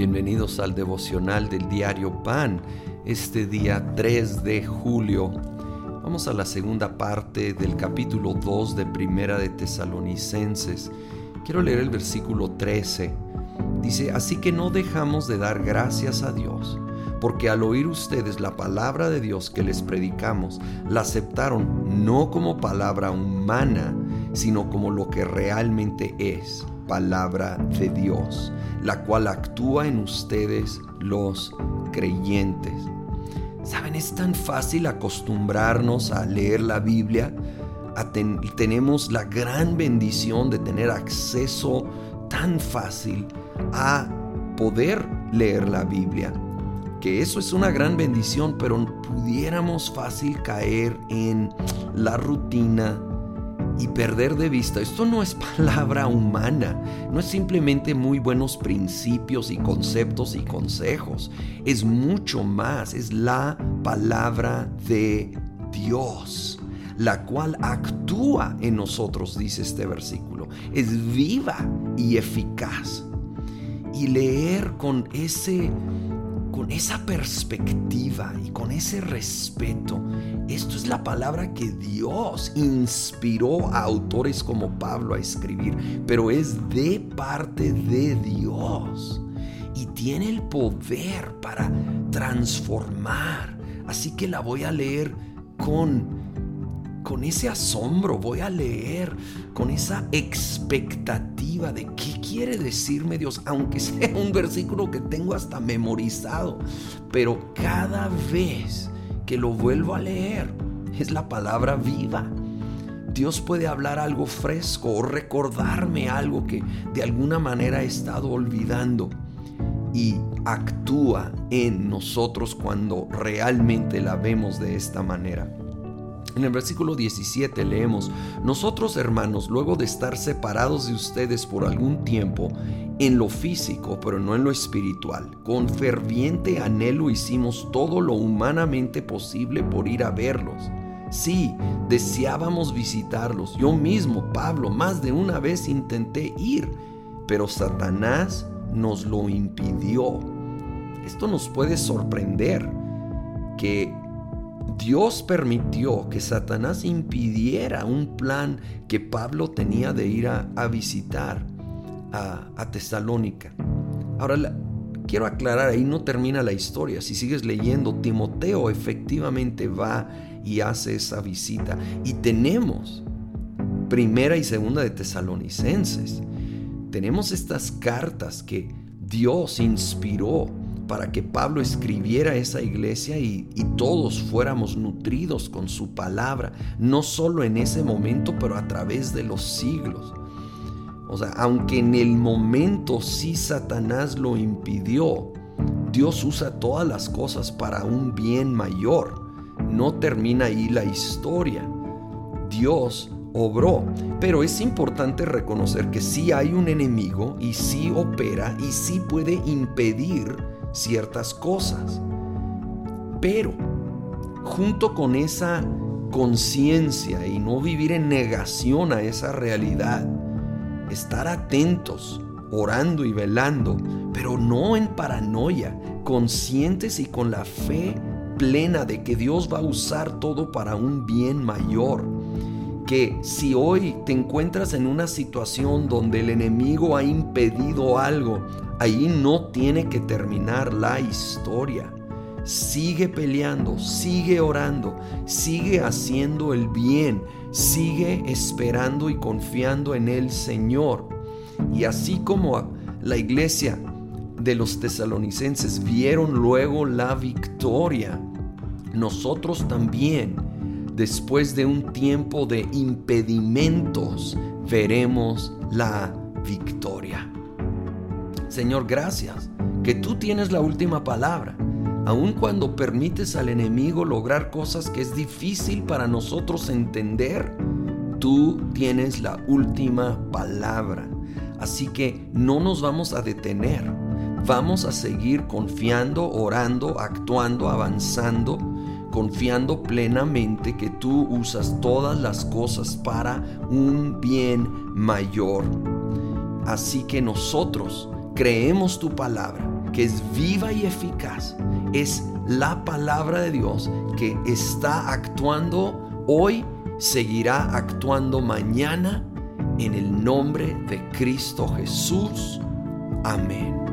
Bienvenidos al devocional del diario Pan, este día 3 de julio. Vamos a la segunda parte del capítulo 2 de Primera de Tesalonicenses. Quiero leer el versículo 13. Dice, así que no dejamos de dar gracias a Dios, porque al oír ustedes la palabra de Dios que les predicamos, la aceptaron no como palabra humana, sino como lo que realmente es palabra de Dios, la cual actúa en ustedes los creyentes. Saben, es tan fácil acostumbrarnos a leer la Biblia. tenemos la gran bendición de tener acceso tan fácil a poder leer la Biblia. Que eso es una gran bendición, pero pudiéramos fácil caer en la rutina, y perder de vista, esto no es palabra humana, no es simplemente muy buenos principios y conceptos y consejos, es mucho más, es la palabra de Dios, la cual actúa en nosotros, dice este versículo, es viva y eficaz. Y leer con ese con esa perspectiva y con ese respeto, esto es la palabra que Dios inspiró a autores como Pablo a escribir, pero es de parte de Dios y tiene el poder para transformar. Así que la voy a leer con con ese asombro, voy a leer con esa expectativa de qué quiere decirme Dios, aunque sea un versículo que tengo hasta memorizado, pero cada vez que lo vuelvo a leer es la palabra viva. Dios puede hablar algo fresco o recordarme algo que de alguna manera he estado olvidando y actúa en nosotros cuando realmente la vemos de esta manera. En el versículo 17 leemos, nosotros hermanos, luego de estar separados de ustedes por algún tiempo, en lo físico, pero no en lo espiritual, con ferviente anhelo hicimos todo lo humanamente posible por ir a verlos. Sí, deseábamos visitarlos. Yo mismo, Pablo, más de una vez intenté ir, pero Satanás nos lo impidió. Esto nos puede sorprender que Dios permitió que Satanás impidiera un plan que Pablo tenía de ir a, visitar a, Tesalónica. Ahora, quiero aclarar, ahí no termina la historia. Si sigues leyendo, Timoteo efectivamente va y hace esa visita. Y tenemos primera y segunda de Tesalonicenses. Tenemos estas cartas que Dios inspiró para que Pablo escribiera esa iglesia y, todos fuéramos nutridos con su palabra, no solo en ese momento, pero a través de los siglos. O sea, aunque en el momento sí Satanás lo impidió, Dios usa todas las cosas para un bien mayor. No termina ahí la historia. Dios obró. Pero es importante reconocer que sí hay un enemigo y sí opera y sí puede impedir ciertas cosas. Pero, junto con esa conciencia y no vivir en negación a esa realidad, estar atentos, orando y velando, pero no en paranoia, conscientes y con la fe plena de que Dios va a usar todo para un bien mayor. Que si hoy te encuentras en una situación donde el enemigo ha impedido algo, Ahí no tiene que terminar la historia. Sigue peleando, sigue orando, sigue haciendo el bien, sigue esperando y confiando en el Señor. Y así como la iglesia de los tesalonicenses vieron luego la victoria, nosotros también, después de un tiempo de impedimentos, veremos la victoria. Señor, gracias, que tú tienes la última palabra, aun cuando permites al enemigo lograr cosas que es difícil para nosotros entender, tú tienes la última palabra. Así que no nos vamos a detener, vamos a seguir confiando, orando, actuando, avanzando, confiando plenamente que tú usas todas las cosas para un bien mayor. Así que nosotros creemos tu palabra que es viva y eficaz. Es la palabra de Dios que está actuando hoy, seguirá actuando mañana en el nombre de Cristo Jesús. Amén.